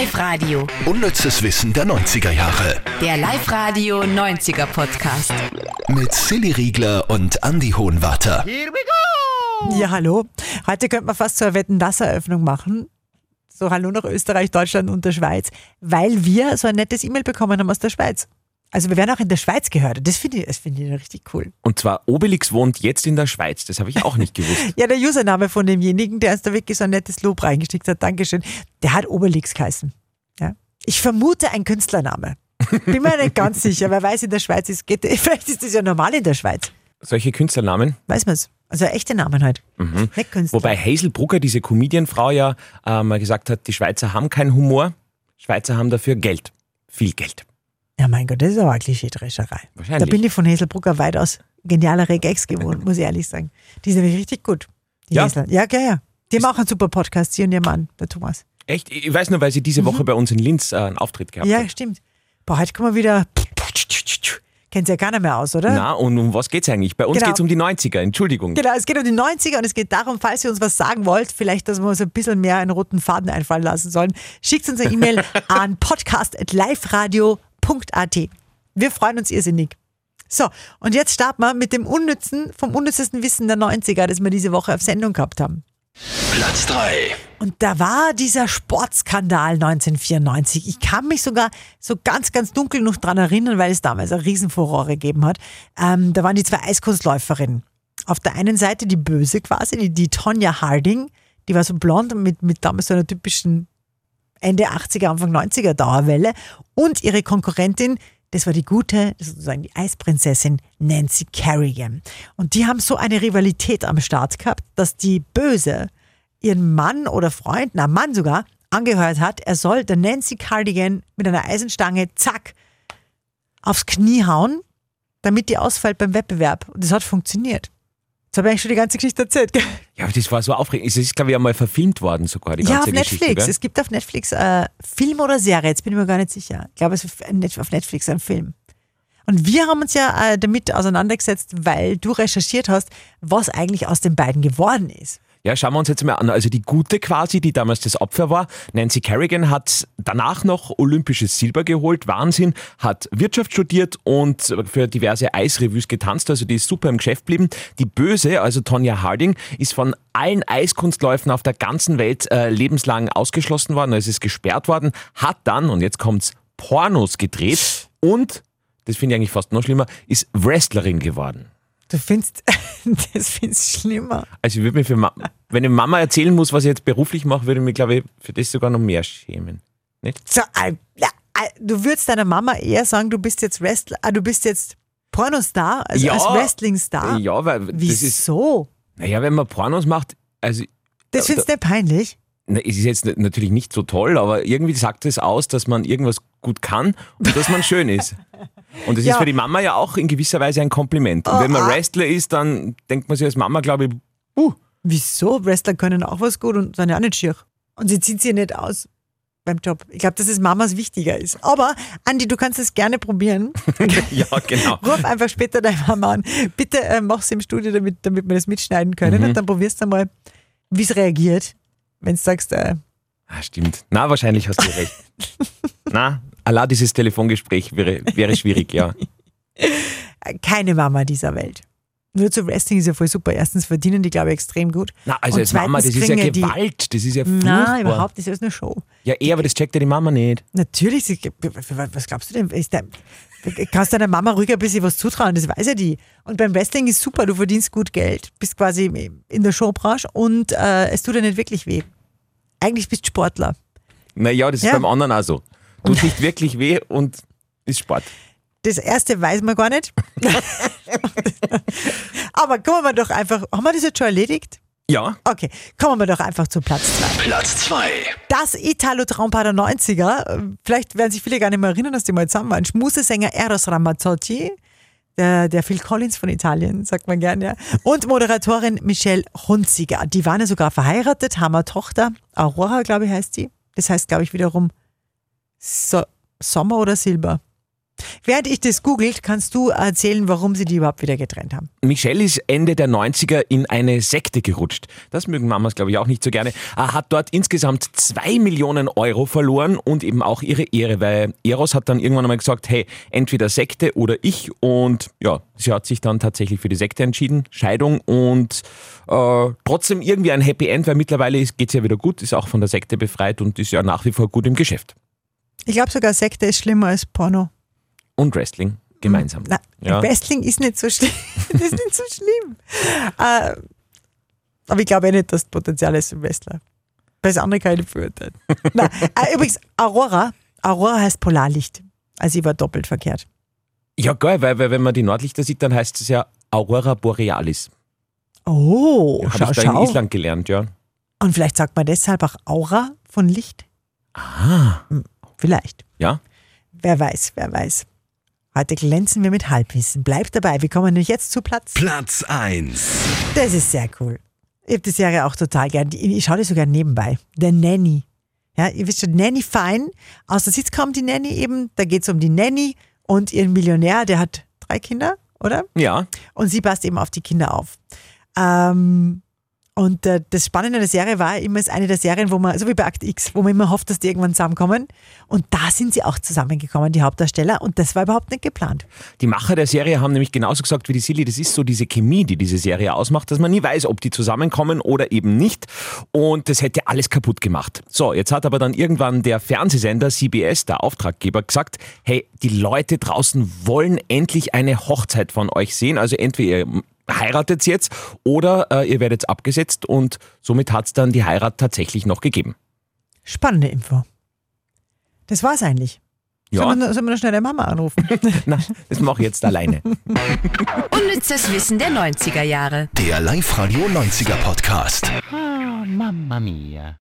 Live-Radio. Unnützes Wissen der 90er Jahre. Der Live-Radio 90er Podcast. Mit Silly Riegler und Andy Hohenwarter. Ja, hallo. Heute könnte man fast so eine Wetten-Das-Eröffnung machen. So, hallo nach Österreich, Deutschland und der Schweiz. Weil wir so ein nettes E-Mail bekommen haben aus der Schweiz. Also wir werden auch in der Schweiz gehört. Das finde ich, das finde ich richtig cool. Und zwar Obelix wohnt jetzt in der Schweiz. Das habe ich auch nicht gewusst. Ja, der Username von demjenigen, der uns da wirklich so ein nettes Lob reingestickt hat, Dankeschön, der hat Obelix geheißen. Ja. Ich vermute ein Künstlername. Bin mir nicht ganz sicher, wer weiß, in der Schweiz ist, geht, vielleicht ist das ja normal in der Schweiz. Solche Künstlernamen. Weiß man es. Also echte Namen halt. Nicht Künstler. Wobei Hazel Brugger, diese Comedianfrau, ja äh, mal gesagt hat, die Schweizer haben keinen Humor. Schweizer haben dafür Geld. Viel Geld. Ja, mein Gott, das ist aber eine Klischeedrescherei. Wahrscheinlich. Da bin ich von Hazelbrucker weitaus genialere Gags gewohnt, muss ich ehrlich sagen. Die sind nämlich richtig gut. Die Ja? Hazel. Ja, ja, ja. Die haben auch einen super Podcast, sie und ihr Mann, der Thomas. Echt? Ich weiß nur, weil sie diese Woche bei uns in Linz äh, einen Auftritt gehabt Mhm. Ja, hat. stimmt. Boah, heute kommen wir wieder. Kennt ja keiner mehr aus, oder? Na, und um was geht's eigentlich? Bei uns Genau. geht's um die 90er, Entschuldigung. Genau, es geht um die 90er und es geht darum, falls ihr uns was sagen wollt, vielleicht, dass wir uns ein bisschen mehr einen roten Faden einfallen lassen sollen, schickt uns eine E-Mail an podcast.liveradio.at. Wir freuen uns irrsinnig. So, und jetzt starten wir mit dem unnützen, vom unnützesten Wissen der 90er, das wir diese Woche auf Sendung gehabt haben. Platz 3. Und da war dieser Sportskandal 1994. Ich kann mich sogar so ganz, ganz dunkel noch dran erinnern, weil es damals eine Riesenfurore gegeben hat. Ähm, da waren die zwei Eiskunstläuferinnen. Auf der einen Seite die Böse quasi, die, die Tonja Harding, die war so blond und mit, mit damals so einer typischen Ende 80er, Anfang 90er Dauerwelle. Und ihre Konkurrentin, das war die gute, sozusagen die Eisprinzessin Nancy Kerrigan. Und die haben so eine Rivalität am Start gehabt, dass die Böse ihren Mann oder Freund, na Mann sogar, angehört hat, er soll der Nancy Cardigan mit einer Eisenstange, zack, aufs Knie hauen, damit die ausfällt beim Wettbewerb. Und das hat funktioniert. Jetzt habe ich eigentlich schon die ganze Geschichte erzählt. gell? Ja, aber das war so aufregend. Es ist, glaube ich, einmal verfilmt worden sogar, die Ja, ganze auf Geschichte. Netflix. gell? Es gibt auf Netflix äh, Film oder Serie, jetzt bin ich mir gar nicht sicher. Ich glaube, es ist auf Netflix ein Film. Und wir haben uns ja äh, damit auseinandergesetzt, weil du recherchiert hast, was eigentlich aus den beiden geworden ist. Ja, schauen wir uns jetzt mal an. Also die Gute quasi, die damals das Opfer war, Nancy Kerrigan hat danach noch olympisches Silber geholt, Wahnsinn, hat Wirtschaft studiert und für diverse Eisrevues getanzt, also die ist super im Geschäft geblieben. Die Böse, also Tonja Harding, ist von allen Eiskunstläufen auf der ganzen Welt äh, lebenslang ausgeschlossen worden, also ist gesperrt worden, hat dann, und jetzt kommt's, Pornos gedreht und, das finde ich eigentlich fast noch schlimmer, ist Wrestlerin geworden. Du findest, das findest du schlimmer. Also ich würde mich für Ma wenn ich Mama erzählen muss, was ich jetzt beruflich mache, würde ich mich, glaube ich, für das sogar noch mehr schämen. Nicht? So, äh, äh, du würdest deiner Mama eher sagen, du bist jetzt Wrestler, äh, du bist jetzt Pornostar, also Ja. als Wrestlingstar. Ja, weil das ist, Wieso? naja, wenn man Pornos macht, also Das findest du nicht peinlich? na, es ist jetzt natürlich nicht so toll, aber irgendwie sagt es aus, dass man irgendwas gut kann und dass man schön ist. Und das Ja. ist für die Mama ja auch in gewisser Weise ein Kompliment. Und wenn man ah. Wrestler ist, dann denkt man sich als Mama, glaube ich, uh, Wieso? Wrestler können auch was gut und sind ja auch nicht schier. Und sie zieht sie nicht aus beim Job. Ich glaube, dass es Mamas wichtiger ist. Aber, Andi, du kannst es gerne probieren. ja, genau. Ruf einfach später deine Mama an. Bitte äh, mach's im Studio, damit, damit wir das mitschneiden können. Mhm. Und dann probierst du mal, wie es reagiert, wenn du sagst, äh, Ah, stimmt. Na, wahrscheinlich hast du recht. Na, Allah, dieses Telefongespräch wäre, wäre schwierig, ja. keine Mama dieser Welt. Nur zu Wrestling ist ja voll super. Erstens verdienen die, glaube ich, extrem gut. Na, also Und als Mama, das ist ja Gewalt, das ist ja furchtbar. Nein, überhaupt. Das ist eine Show. Ja, eh, aber das checkt ja die Mama nicht. Natürlich, sie, was glaubst du denn? Ist der, kannst deiner Mama ruhig ein bisschen was zutrauen, das weiß ja die. Und beim Wrestling ist super, du verdienst gut Geld, bist quasi in der Showbranche und äh, es tut dir nicht wirklich weh. Eigentlich bist du Sportler. Naja, das ist Ja. beim anderen auch so. Tut nicht wirklich weh und ist Sport. Das erste weiß man gar nicht. Aber kommen wir doch einfach, haben wir das jetzt schon erledigt? Ja, Okay, kommen wir doch einfach zu Platz 2. Platz 2. Das Italo-Traumpaar der 90er, äh, vielleicht werden sich viele gar nicht mehr erinnern, dass die mal zusammen waren. Schmusesänger Eros Ramazzotti, der, der Phil Collins von Italien, sagt man gern, ja. Und Moderatorin Michelle Hunziger. Die waren ja sogar verheiratet, haben eine Tochter, Aurora, glaube ich, heißt sie. Das heißt, glaube ich, wiederum so Sommer oder Silber. Während ich das googelt, kannst du erzählen, warum sie die überhaupt wieder getrennt haben. Michelle ist Ende der 90er in eine Sekte gerutscht. Das mögen Mamas, glaube ich, auch nicht so gerne. Er hat dort insgesamt zwei Millionen Euro verloren und eben auch ihre Ehre, weil Eros hat dann irgendwann einmal gesagt, hey, entweder Sekte oder ich. Und ja, sie hat sich dann tatsächlich für die Sekte entschieden, Scheidung und äh, trotzdem irgendwie ein Happy End, weil mittlerweile geht es ja wieder gut, ist auch von der Sekte befreit und ist ja nach wie vor gut im Geschäft. Ich glaube sogar, Sekte ist schlimmer als Porno. Und Wrestling gemeinsam. Na, Ja. Wrestling ist nicht so schlimm. das ist nicht so schlimm. Äh, aber ich glaube eh nicht, dass das Potenzial ist im Wrestler. Bei das andere nicht beurteilen. Nein, äh, übrigens, Aurora. Aurora heißt Polarlicht. Also ich war doppelt verkehrt. Ja, geil, weil, weil wenn man die Nordlichter sieht, dann heißt es ja Aurora Borealis. Oh, Habe schau, ich da in schau. Island gelernt, ja. Und vielleicht sagt man deshalb auch Aura von Licht. Ah. Vielleicht. Ja? Wer weiß, wer weiß. Heute glänzen wir mit Halbwissen. Bleibt dabei. Wir kommen nämlich jetzt zu Platz. Platz 1. Das ist sehr cool. Ich habe die Serie auch total gern. Ich schaue die sogar nebenbei. Der Nanny. Ja, ihr wisst schon, Nanny fein. Aus der Sitz kommt die Nanny eben. Da geht es um die Nanny und ihren Millionär, der hat drei Kinder, oder? Ja. Und sie passt eben auf die Kinder auf. Ähm, und äh, das Spannende der Serie war immer, ist eine der Serien, wo man, so wie bei Akt X, wo man immer hofft, dass die irgendwann zusammenkommen. Und da sind sie auch zusammengekommen, die Hauptdarsteller. Und das war überhaupt nicht geplant. Die Macher der Serie haben nämlich genauso gesagt wie die Silly, das ist so diese Chemie, die diese Serie ausmacht, dass man nie weiß, ob die zusammenkommen oder eben nicht. Und das hätte alles kaputt gemacht. So, jetzt hat aber dann irgendwann der Fernsehsender CBS, der Auftraggeber, gesagt, hey, die Leute draußen wollen endlich eine Hochzeit von euch sehen. Also entweder ihr heiratet jetzt oder äh, ihr werdet abgesetzt und somit hat es dann die Heirat tatsächlich noch gegeben. Spannende Info. Das war's eigentlich. Ja, Sollen wir, sollen wir noch schnell der Mama anrufen? na, das mache ich jetzt alleine. Unnützes Wissen der 90er Jahre. Der Live-Radio 90er Podcast. Oh, Mamma mia.